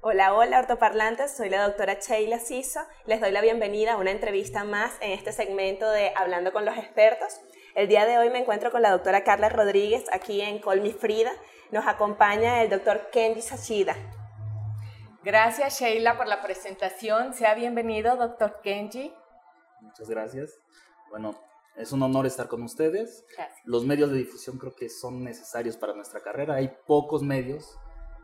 Hola, hola ortoparlantes, soy la doctora Sheila Siso. Les doy la bienvenida a una entrevista más en este segmento de Hablando con los expertos. El día de hoy me encuentro con la doctora Carla Rodríguez aquí en Colmi Frida. Nos acompaña el doctor Kenji Sachida. Gracias Sheila por la presentación. Sea bienvenido, doctor Kenji. Muchas gracias. Bueno, es un honor estar con ustedes. Gracias. Los medios de difusión creo que son necesarios para nuestra carrera. Hay pocos medios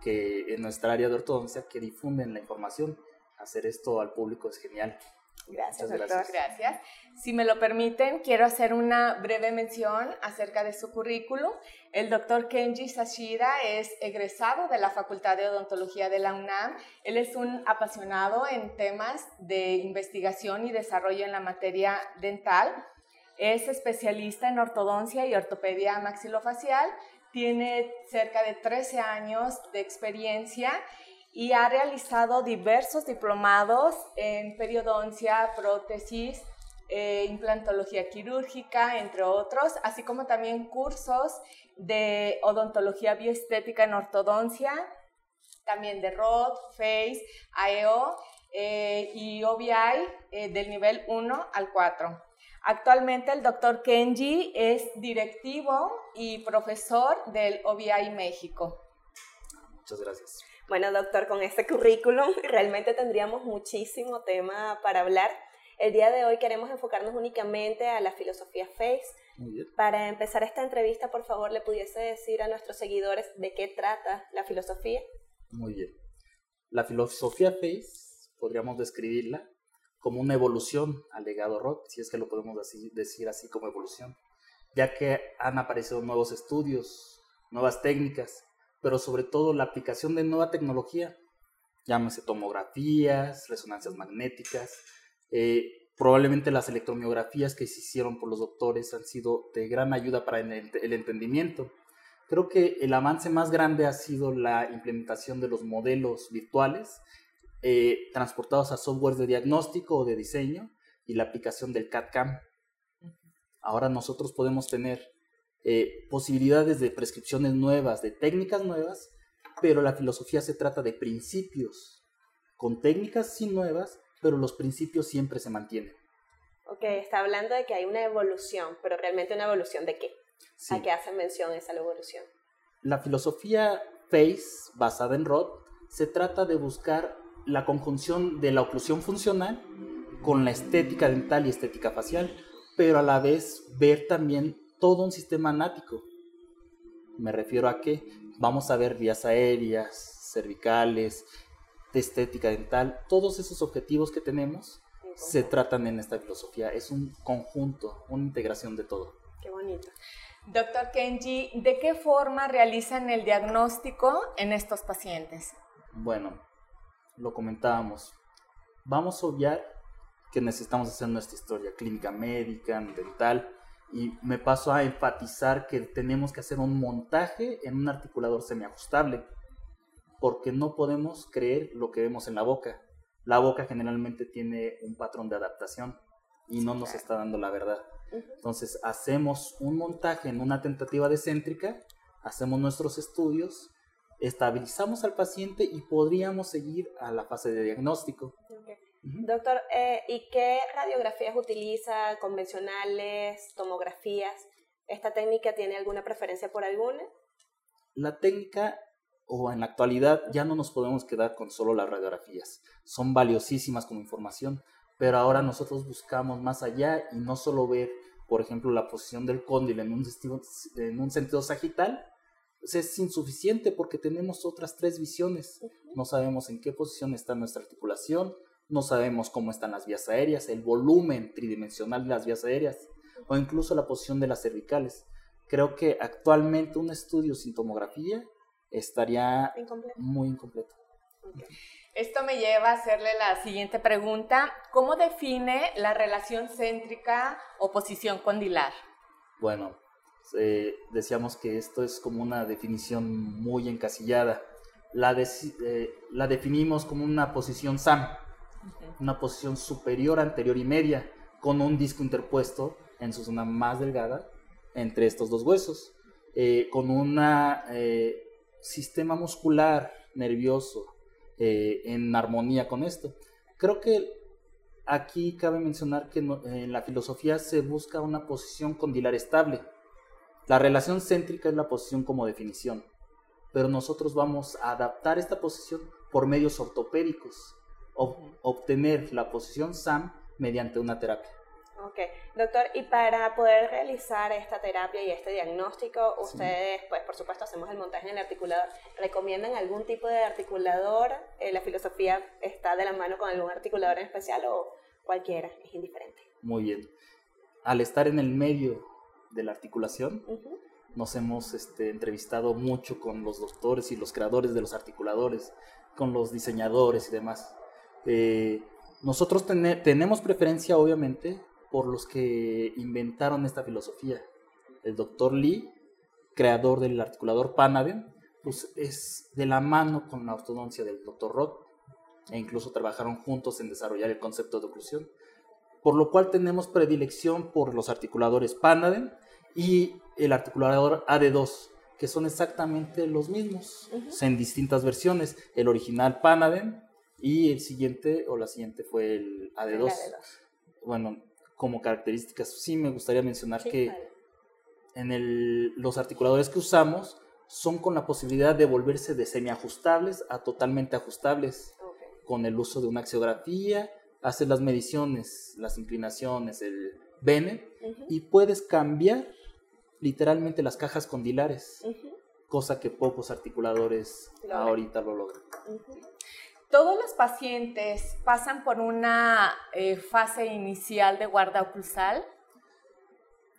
que en nuestra área de ortodoncia que difunden la información. Hacer esto al público es genial. Gracias, Muchas doctor. Gracias. Si me lo permiten, quiero hacer una breve mención acerca de su currículum. El doctor Kenji Sashida es egresado de la Facultad de Odontología de la UNAM. Él es un apasionado en temas de investigación y desarrollo en la materia dental. Es especialista en ortodoncia y ortopedia maxilofacial. Tiene cerca de 13 años de experiencia y ha realizado diversos diplomados en periodoncia, prótesis, eh, implantología quirúrgica, entre otros, así como también cursos de odontología bioestética en ortodoncia, también de ROD, FACE, AEO eh, y OBI eh, del nivel 1 al 4. Actualmente el doctor Kenji es directivo y profesor del OBI México. Muchas gracias. Bueno, doctor, con este currículum realmente tendríamos muchísimo tema para hablar. El día de hoy queremos enfocarnos únicamente a la filosofía FACE. Muy bien. Para empezar esta entrevista, por favor, le pudiese decir a nuestros seguidores de qué trata la filosofía. Muy bien. La filosofía FACE podríamos describirla como una evolución al legado Roth, si es que lo podemos así- decir así como evolución, ya que han aparecido nuevos estudios, nuevas técnicas, pero sobre todo la aplicación de nueva tecnología, llámese tomografías, resonancias magnéticas, eh, probablemente las electromiografías que se hicieron por los doctores han sido de gran ayuda para el entendimiento. Creo que el avance más grande ha sido la implementación de los modelos virtuales eh, transportados a software de diagnóstico o de diseño y la aplicación del CAD-CAM. Ahora nosotros podemos tener eh, posibilidades de prescripciones nuevas, de técnicas nuevas, pero la filosofía se trata de principios, con técnicas sí nuevas, pero los principios siempre se mantienen. Ok, está hablando de que hay una evolución, pero realmente una evolución de qué? Sí. ¿A qué hace mención esa evolución? La filosofía FACE, basada en Roth, se trata de buscar la conjunción de la oclusión funcional con la estética dental y estética facial, pero a la vez ver también todo un sistema anático. Me refiero a que vamos a ver vías aéreas, cervicales, de estética dental, todos esos objetivos que tenemos se tratan en esta filosofía. Es un conjunto, una integración de todo. Qué bonito. Doctor Kenji, ¿de qué forma realizan el diagnóstico en estos pacientes? Bueno, lo comentábamos. Vamos a obviar que necesitamos hacer nuestra historia clínica médica, dental, y me paso a enfatizar que tenemos que hacer un montaje en un articulador semiajustable, porque no podemos creer lo que vemos en la boca. La boca generalmente tiene un patrón de adaptación y no nos está dando la verdad. Entonces hacemos un montaje en una tentativa decéntrica, hacemos nuestros estudios, estabilizamos al paciente y podríamos seguir a la fase de diagnóstico. Doctor, eh, ¿y qué radiografías utiliza? ¿Convencionales? ¿Tomografías? ¿Esta técnica tiene alguna preferencia por alguna? La técnica o en la actualidad ya no nos podemos quedar con solo las radiografías. Son valiosísimas como información, pero ahora nosotros buscamos más allá y no solo ver, por ejemplo, la posición del cóndilo en un, en un sentido sagital, pues es insuficiente porque tenemos otras tres visiones. No sabemos en qué posición está nuestra articulación, no sabemos cómo están las vías aéreas, el volumen tridimensional de las vías aéreas o incluso la posición de las cervicales. Creo que actualmente un estudio sin tomografía estaría Incompleto. muy incompleto. Esto me lleva a hacerle la siguiente pregunta. ¿Cómo define la relación céntrica o posición condilar? Bueno, eh, decíamos que esto es como una definición muy encasillada. La, eh, la definimos como una posición SAM, una posición superior, anterior y media, con un disco interpuesto en su zona más delgada entre estos dos huesos, eh, con un sistema muscular nervioso en armonía con esto. Creo que aquí cabe mencionar que en la filosofía se busca una posición condilar estable. La relación céntrica es la posición como definición, pero nosotros vamos a adaptar esta posición por medios ortopédicos, obtener la posición SAM mediante una terapia. Ok, doctor, y para poder realizar esta terapia y este diagnóstico, ustedes, pues por supuesto, hacemos el montaje en el articulador. ¿Recomiendan algún tipo de articulador? Eh, ¿La filosofía está de la mano con algún articulador en especial o cualquiera? Es indiferente. Muy bien. Al estar en el medio de la articulación, nos hemos este, entrevistado mucho con los doctores y los creadores de los articuladores, con los diseñadores y demás. Eh, nosotros tenemos preferencia, obviamente, por los que inventaron esta filosofía. El doctor Lee, creador del articulador Panaden, pues es de la mano con la ortodoncia del doctor Roth e incluso trabajaron juntos en desarrollar el concepto de oclusión. Por lo cual tenemos predilección por los articuladores Panaden y el articulador AD2, que son exactamente los mismos, en distintas versiones. El original Panaden y el siguiente o la siguiente fue el AD2. Bueno, como características, sí me gustaría mencionar que en el, los articuladores que usamos son con la posibilidad de volverse de semiajustables a totalmente ajustables con el uso de una axiografía, haces las mediciones, las inclinaciones, el bene y puedes cambiar literalmente las cajas condilares, cosa que pocos articuladores ahorita lo logran. Todos los pacientes pasan por una eh, fase inicial de guarda oclusal.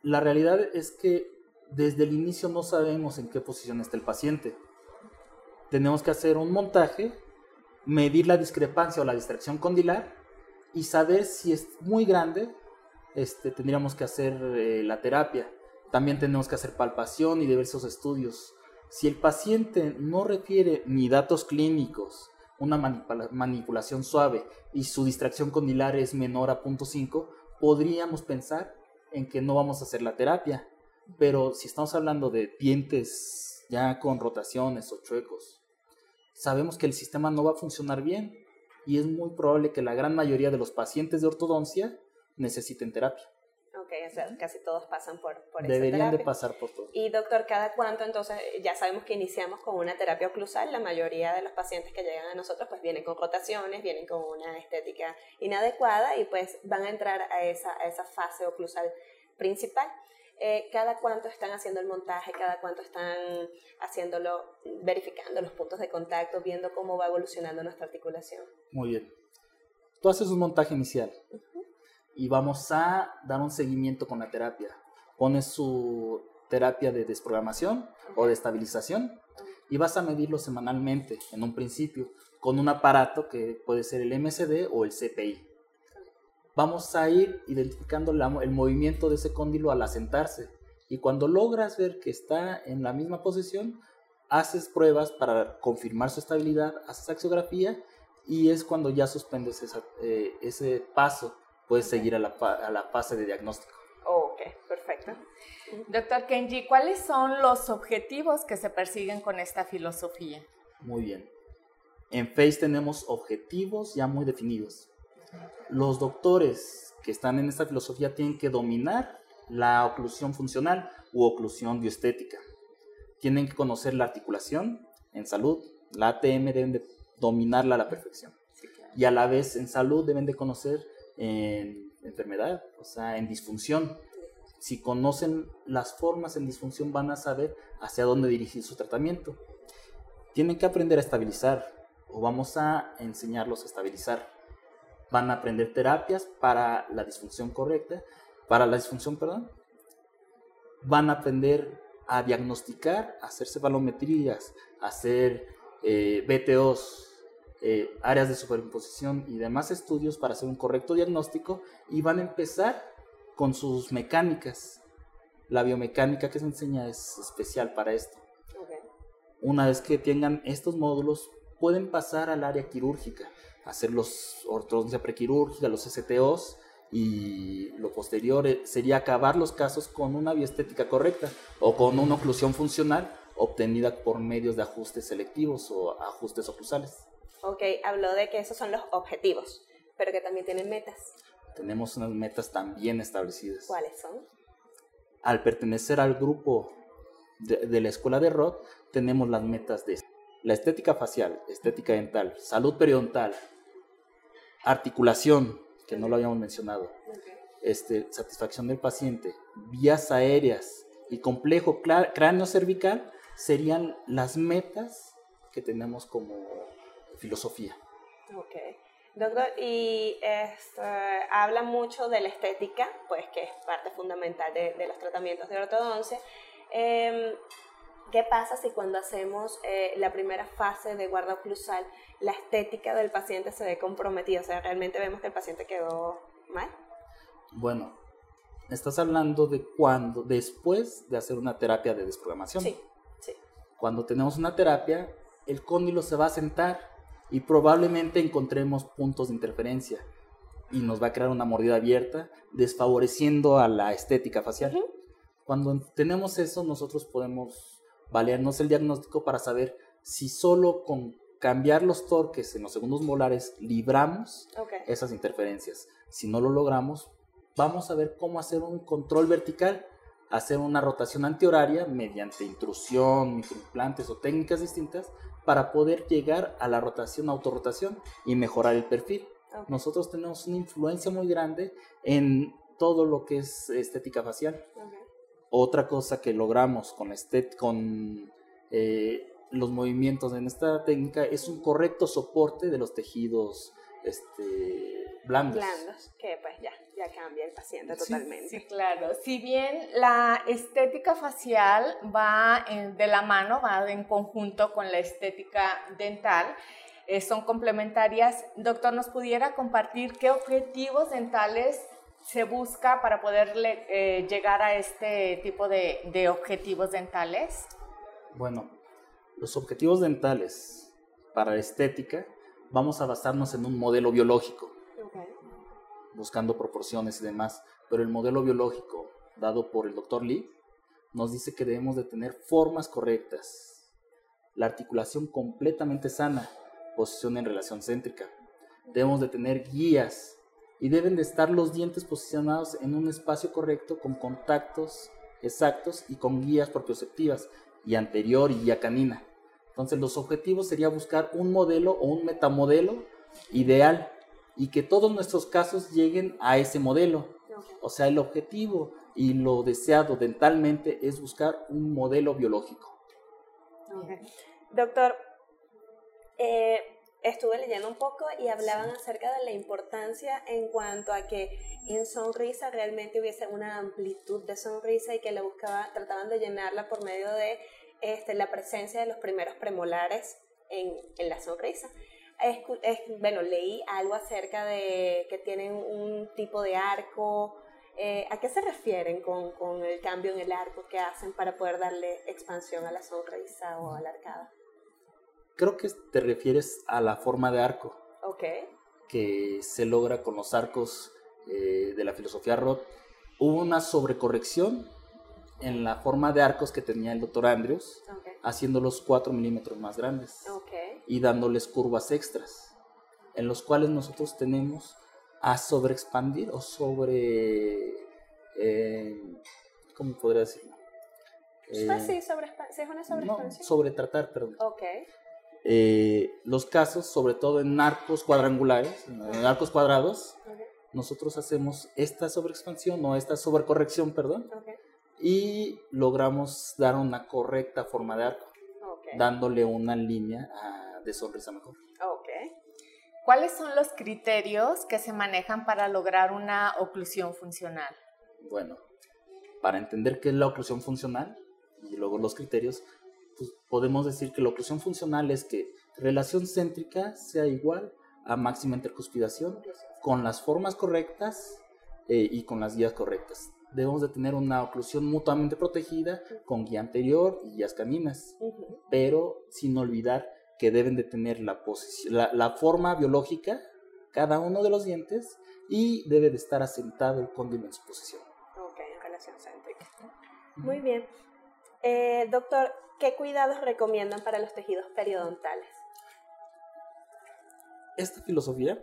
La realidad es que desde el inicio no sabemos en qué posición está el paciente. Tenemos que hacer un montaje, medir la discrepancia o la distracción condilar y saber si es muy grande, este, tendríamos que hacer eh, la terapia. También tenemos que hacer palpación y diversos estudios. Si el paciente no refiere ni datos clínicos, una manipulación suave y su distracción condilar es menor a 0.5, podríamos pensar en que no vamos a hacer la terapia. Pero si estamos hablando de dientes ya con rotaciones o chuecos, sabemos que el sistema no va a funcionar bien y es muy probable que la gran mayoría de los pacientes de ortodoncia necesiten terapia. Ok, o sea, casi todos pasan por, por Deberían de pasar por todo. Y doctor, ¿cada cuánto entonces? Ya sabemos que iniciamos con una terapia oclusal, la mayoría de los pacientes que llegan a nosotros pues vienen con rotaciones, vienen con una estética inadecuada y pues van a entrar a esa, a esa fase oclusal principal. Eh, ¿Cada cuánto están haciendo el montaje? ¿Cada cuánto están haciéndolo, verificando los puntos de contacto, viendo cómo va evolucionando nuestra articulación? Muy bien. Tú haces un montaje inicial y vamos a dar un seguimiento con la terapia. Pones su terapia de desprogramación o de estabilización y vas a medirlo semanalmente en un principio con un aparato que puede ser el MCD o el CPI. Vamos a ir identificando el movimiento de ese cóndilo al asentarse y cuando logras ver que está en la misma posición, haces pruebas para confirmar su estabilidad, haces axiografía y es cuando ya suspendes eh, ese paso puedes seguir a la, a la fase de diagnóstico. ok, perfecto. Doctor Kenji, ¿cuáles son los objetivos que se persiguen con esta filosofía? Muy bien. En FACE tenemos objetivos ya muy definidos. Los doctores que están en esta filosofía tienen que dominar la oclusión funcional u oclusión bioestética. Tienen que conocer la articulación en salud. La ATM deben de dominarla a la perfección. Y a la vez en salud deben de conocer en enfermedad, o sea, en disfunción. Si conocen las formas en disfunción van a saber hacia dónde dirigir su tratamiento. Tienen que aprender a estabilizar o vamos a enseñarlos a estabilizar. Van a aprender terapias para la disfunción correcta, para la disfunción, perdón. Van a aprender a diagnosticar, a hacerse balometrías, a hacer eh, BTOs, eh, áreas de superimposición y demás estudios para hacer un correcto diagnóstico y van a empezar con sus mecánicas. La biomecánica que se enseña es especial para esto. Una vez que tengan estos módulos, pueden pasar al área quirúrgica, hacer los ortodoncia prequirúrgica, los STOs y lo posterior eh, sería acabar los casos con una bioestética correcta o con una oclusión funcional obtenida por medios de ajustes selectivos o ajustes oclusales. Ok, habló de que esos son los objetivos, pero que también tienen metas. Tenemos unas metas también establecidas. ¿Cuáles son? Al pertenecer al grupo de, la escuela de Roth, tenemos las metas de la estética facial, estética dental, salud periodontal, articulación, que no lo habíamos mencionado, este, satisfacción del paciente, vías aéreas y complejo cráneo cervical serían las metas que tenemos como filosofía. Ok. Doctor, y este, habla mucho de la estética, pues que es parte fundamental de, de los tratamientos de ortodoncia. Eh, ¿Qué pasa si cuando hacemos eh, la primera fase de guarda oclusal, la estética del paciente se ve comprometida? O sea, realmente vemos que el paciente quedó mal. Bueno, estás hablando de cuando, después de hacer una terapia de desprogramación. Sí, sí. Cuando tenemos una terapia, el cóndilo se va a sentar y probablemente encontremos puntos de interferencia y nos va a crear una mordida abierta, desfavoreciendo a la estética facial. Cuando tenemos eso, nosotros podemos valernos el diagnóstico para saber si solo con cambiar los torques en los segundos molares libramos esas interferencias. Si no lo logramos, vamos a ver cómo hacer un control vertical, hacer una rotación antihoraria mediante intrusión, microimplantes o técnicas distintas para poder llegar a la rotación, autorrotación y mejorar el perfil. Nosotros tenemos una influencia muy grande en todo lo que es estética facial. Otra cosa que logramos con, este, con eh, los movimientos en esta técnica es un correcto soporte de los tejidos este, blandos. Blandos, que pues ya, ya cambia el paciente totalmente. Sí, claro. Si bien la estética facial va de la mano, va en conjunto con la estética dental, eh, son complementarias. Doctor, ¿nos pudiera compartir qué objetivos dentales se busca para poderle eh, llegar a este tipo de, objetivos dentales? Bueno, los objetivos dentales para estética vamos a basarnos en un modelo biológico, buscando proporciones y demás, pero el modelo biológico dado por el doctor Lee nos dice que debemos de tener formas correctas, la articulación completamente sana, posición en relación céntrica, debemos de tener guías y deben de estar los dientes posicionados en un espacio correcto con contactos exactos y con guías propioceptivas y anterior y guía canina. Entonces los objetivos sería buscar un modelo o un metamodelo ideal y que todos nuestros casos lleguen a ese modelo. O sea, el objetivo y lo deseado dentalmente es buscar un modelo biológico. Doctor, eh, estuve leyendo un poco y hablaban acerca de la importancia en cuanto a que en sonrisa realmente hubiese una amplitud de sonrisa y que la buscaba, trataban de llenarla por medio de este, la presencia de los primeros premolares en, en la sonrisa. Es, bueno, leí algo acerca de que tienen un tipo de arco. Eh, ¿A qué se refieren con, con el cambio en el arco que hacen para poder darle expansión a la sonrisa o a la arcada? Creo que te refieres a la forma de arco. Ok. Que se logra con los arcos eh, de la filosofía Roth. Hubo una sobrecorrección en la forma de arcos que tenía el doctor Andrews, haciéndolos 4 milímetros más grandes y dándoles curvas extras, en los cuales nosotros tenemos a sobreexpandir o sobre... Eh, ¿Cómo podría decirlo? Pues sí, sobre, es una sobreexpansión. No, sobre tratar, perdón. Ok. Eh, los casos, sobre todo en arcos cuadrangulares, en arcos cuadrados, nosotros hacemos esta sobreexpansión o esta sobrecorrección, perdón, y logramos dar una correcta forma de arco, dándole una línea de sonrisa mejor. ¿Cuáles son los criterios que se manejan para lograr una oclusión funcional? Bueno, para entender qué es la oclusión funcional y luego los criterios, pues, podemos decir que la oclusión funcional es que relación céntrica sea igual a máxima intercuspidación con las formas correctas eh, y con las guías correctas. Debemos de tener una oclusión mutuamente protegida con guía anterior y guías caninas, pero sin olvidar que deben de tener la, la, forma biológica cada uno de los dientes y debe de estar asentado el cóndilo en su posición. Ok, relación céntrica. Muy bien. Eh, doctor, ¿qué cuidados recomiendan para los tejidos periodontales? Esta filosofía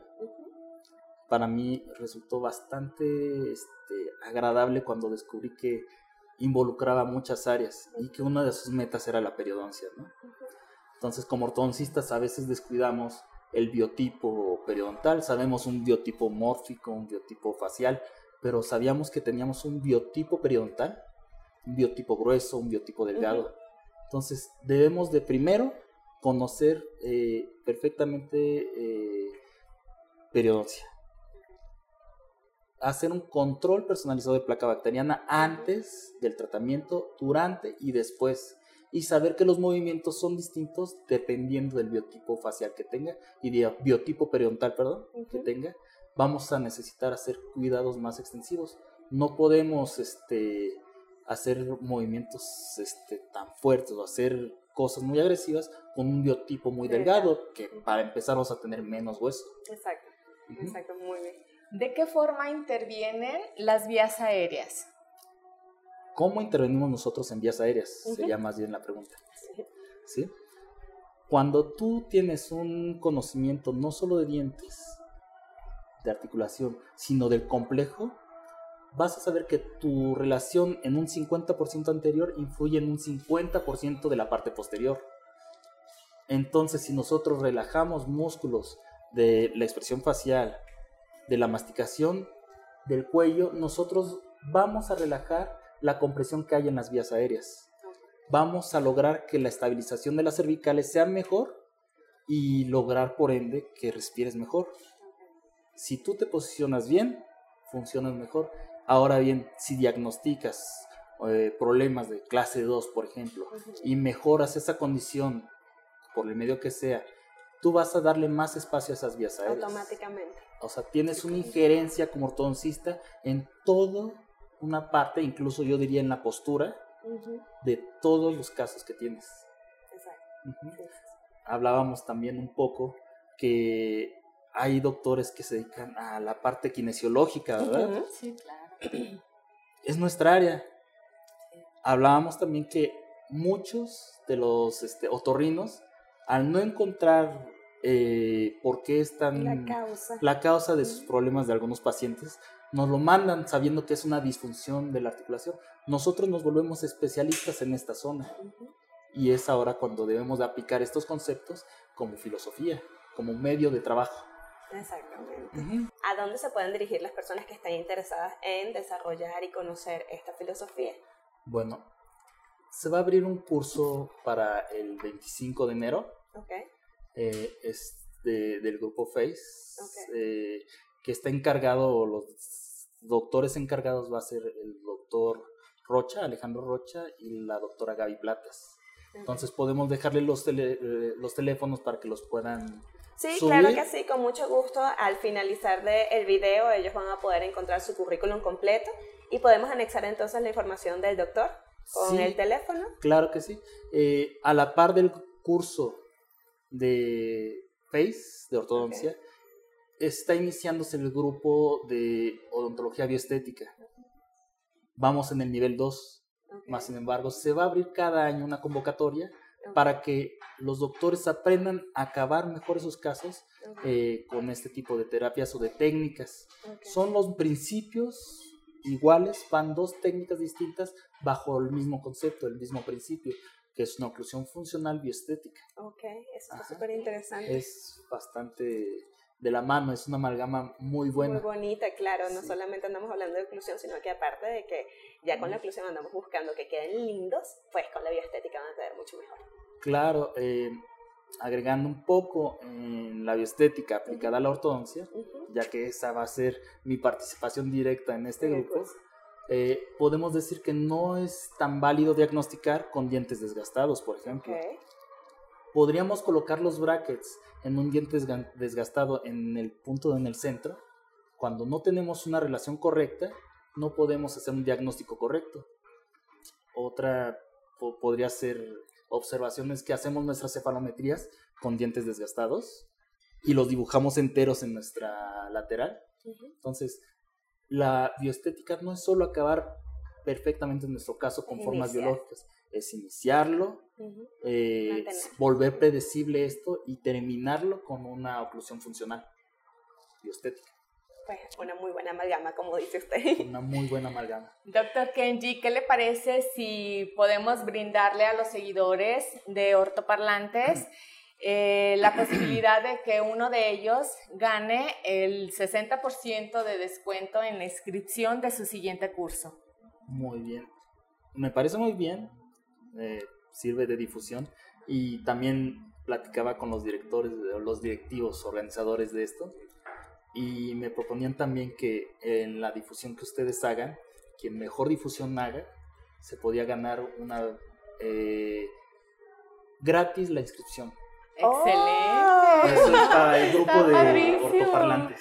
para mí resultó bastante este, agradable cuando descubrí que involucraba muchas áreas y que una de sus metas era la periodoncia. ¿no? Entonces, como ortodoncistas, a veces descuidamos el biotipo periodontal, sabemos un biotipo mórfico, un biotipo facial, pero sabíamos que teníamos un biotipo periodontal, un biotipo grueso, un biotipo delgado. Entonces, debemos de primero conocer eh, perfectamente eh, periodoncia hacer un control personalizado de placa bacteriana antes del tratamiento, durante y después. Y saber que los movimientos son distintos dependiendo del biotipo facial que tenga y del biotipo periodontal, perdón, que tenga. Vamos a necesitar hacer cuidados más extensivos. No podemos este, hacer movimientos este, tan fuertes o hacer cosas muy agresivas con un biotipo muy delgado, que para empezar vamos a tener menos hueso. Exacto, exacto, muy bien. ¿De qué forma intervienen las vías aéreas? ¿Cómo intervenimos nosotros en vías aéreas? Sería más bien la pregunta. Sí. Cuando tú tienes un conocimiento no solo de dientes, de articulación, sino del complejo, vas a saber que tu relación en un 50% anterior influye en un 50% de la parte posterior. Entonces, si nosotros relajamos músculos de la expresión facial, de la masticación del cuello, nosotros vamos a relajar la compresión que hay en las vías aéreas. Vamos a lograr que la estabilización de las cervicales sea mejor y lograr por ende que respires mejor. Si tú te posicionas bien, funcionas mejor. Ahora bien, si diagnosticas eh, problemas de clase 2, por ejemplo, y mejoras esa condición por el medio que sea, tú vas a darle más espacio a esas vías aéreas. Automáticamente. O sea, tienes una injerencia como ortodoncista en toda una parte, incluso yo diría en la postura, de todos los casos que tienes. Exacto. Hablábamos también un poco que hay doctores que se dedican a la parte kinesiológica, ¿verdad? Sí, claro. Es nuestra área. Hablábamos también que muchos de los este, otorrinos, al no encontrar eh, por qué están la causa. la causa de sus problemas de algunos pacientes, nos lo mandan sabiendo que es una disfunción de la articulación. Nosotros nos volvemos especialistas en esta zona y es ahora cuando debemos de aplicar estos conceptos como filosofía, como medio de trabajo. Exactamente. ¿A dónde se pueden dirigir las personas que están interesadas en desarrollar y conocer esta filosofía? Bueno, se va a abrir un curso para el 25 de enero. Okay eh, es del grupo FACE, eh, que está encargado, los doctores encargados va a ser el doctor Rocha, Alejandro Rocha, y la doctora Gaby Platas. Entonces podemos dejarle los, eh, los teléfonos para que los puedan Sí, claro que sí, con mucho gusto. Al finalizar del el video, ellos van a poder encontrar su currículum completo y podemos anexar entonces la información del doctor con el teléfono. Claro que sí. a la par del curso de FACE, de ortodoncia, está iniciándose el grupo de odontología bioestética. Vamos en el nivel 2. Más sin embargo, se va a abrir cada año una convocatoria para que los doctores aprendan a acabar mejor esos casos eh, con este tipo de terapias o de técnicas. Son los principios iguales, van dos técnicas distintas bajo el mismo concepto, el mismo principio que es una oclusión funcional bioestética. Ok, eso es súper interesante. Es bastante de la mano, es una amalgama muy buena. Muy bonita, claro, no solamente andamos hablando de oclusión, sino que aparte de que ya con la oclusión andamos buscando que queden lindos, pues con la bioestética van a quedar mucho mejor. Claro, eh, agregando un poco en la bioestética aplicada a la ortodoncia, ya que esa va a ser mi participación directa en este grupo. Pues. Eh, podemos decir que no es tan válido diagnosticar con dientes desgastados, por ejemplo. Podríamos colocar los brackets en un diente desgastado en el punto en el centro. Cuando no tenemos una relación correcta, no podemos hacer un diagnóstico correcto. Otra podría ser observaciones que hacemos nuestras cefalometrías con dientes desgastados y los dibujamos enteros en nuestra lateral. Entonces, la bioestética no es solo acabar perfectamente en nuestro caso con formas biológicas. Es iniciarlo, Ujú. eh, Mantener. volver predecible esto y terminarlo con una oclusión funcional y estética. Pues una muy buena amalgama, como dice usted. Una muy buena amalgama. Doctor Kenji, ¿qué le parece si podemos brindarle a los seguidores de Ortoparlantes eh, la posibilidad de que uno de ellos gane el 60% de descuento en la inscripción de su siguiente curso? Muy bien. Me parece muy bien. eh, sirve de difusión. Y también platicaba con los directores, los directivos, organizadores de esto. Y me proponían también que en la difusión que ustedes hagan, quien mejor difusión haga, se podía ganar una eh, gratis la inscripción. Excelente. Eso es para el grupo Está de padrísimo. ortoparlantes.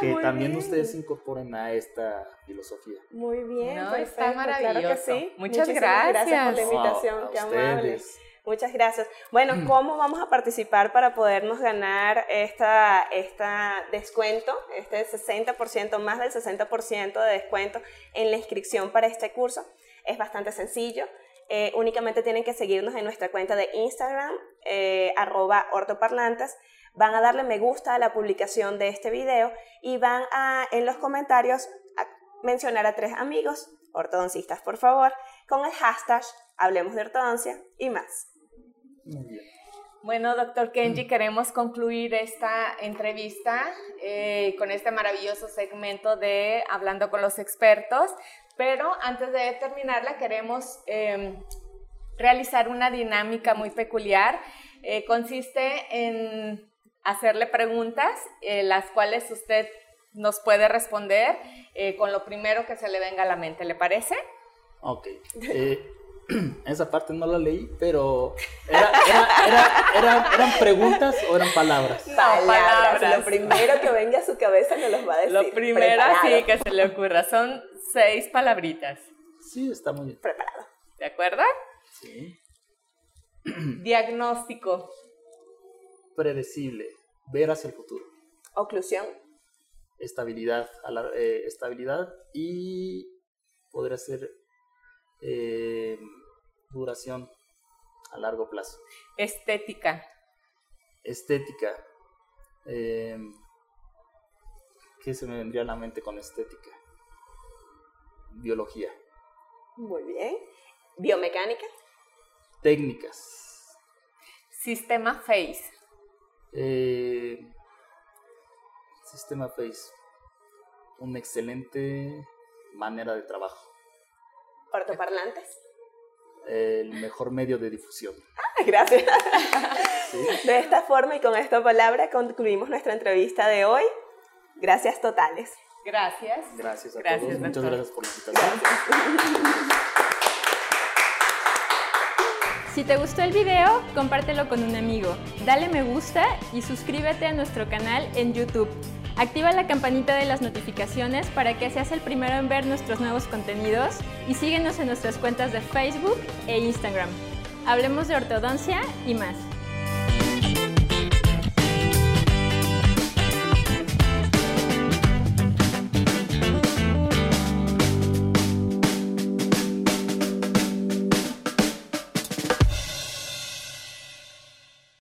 Que muy también bien. ustedes se incorporen a esta filosofía. Muy bien, No, perfecto, está Claro que maravilloso. sí. Muchas Muchísimas gracias por la gracias. invitación, a qué amable. ustedes. Muchas gracias. Bueno, ¿cómo vamos a participar para podernos ganar esta, esta descuento, este 60%, más del 60% de descuento en la inscripción para este curso? Es bastante sencillo. Eh, únicamente tienen que seguirnos en nuestra cuenta de Instagram, eh, arroba ortoparlantes. Van a darle me gusta a la publicación de este video y van a, en los comentarios, a mencionar a tres amigos, ortodoncistas, por favor, con el hashtag Hablemos de Ortodoncia y más. Muy bien. Bueno, doctor Kenji, queremos concluir esta entrevista eh, con este maravilloso segmento de Hablando con los expertos, pero antes de terminarla queremos eh, realizar una dinámica muy peculiar. Eh, consiste en hacerle preguntas, eh, las cuales usted nos puede responder eh, con lo primero que se le venga a la mente, ¿le parece? Ok. Eh, esa parte no la leí, pero era- era- era- era- ¿eran preguntas o eran palabras? Palabras. palabras. Lo primero que venga a su cabeza nos los va a decir. Lo primero sí que se le ocurra, son seis palabritas. Sí, está muy bien. Preparado. ¿De acuerdo? Sí. Diagnóstico, Predecible. Ver hacia el futuro. Oclusión. Estabilidad. a la- eh, estabilidad y podría ser eh, duración a largo plazo. estética, Estética. eh, ¿Qué se me vendría a la mente con estética? Biología. Muy bien. Biomecánica. Técnicas. sistema FACE, Eh, sistema Face. Una excelente manera de trabajo. Ortoparlantes. El mejor medio de difusión. Gracias. ¿sí? De esta forma y con esta palabra concluimos nuestra entrevista de hoy. Gracias totales. gracias. Gracias a Gracias, todos. Muchas doctor. gracias por la invitación. Si te gustó el video, compártelo con un amigo, dale me gusta y suscríbete a nuestro canal en YouTube. Activa la campanita de las notificaciones para que seas el primero en ver nuestros nuevos contenidos y síguenos en nuestras cuentas de Facebook e Instagram. Hablemos de ortodoncia y más.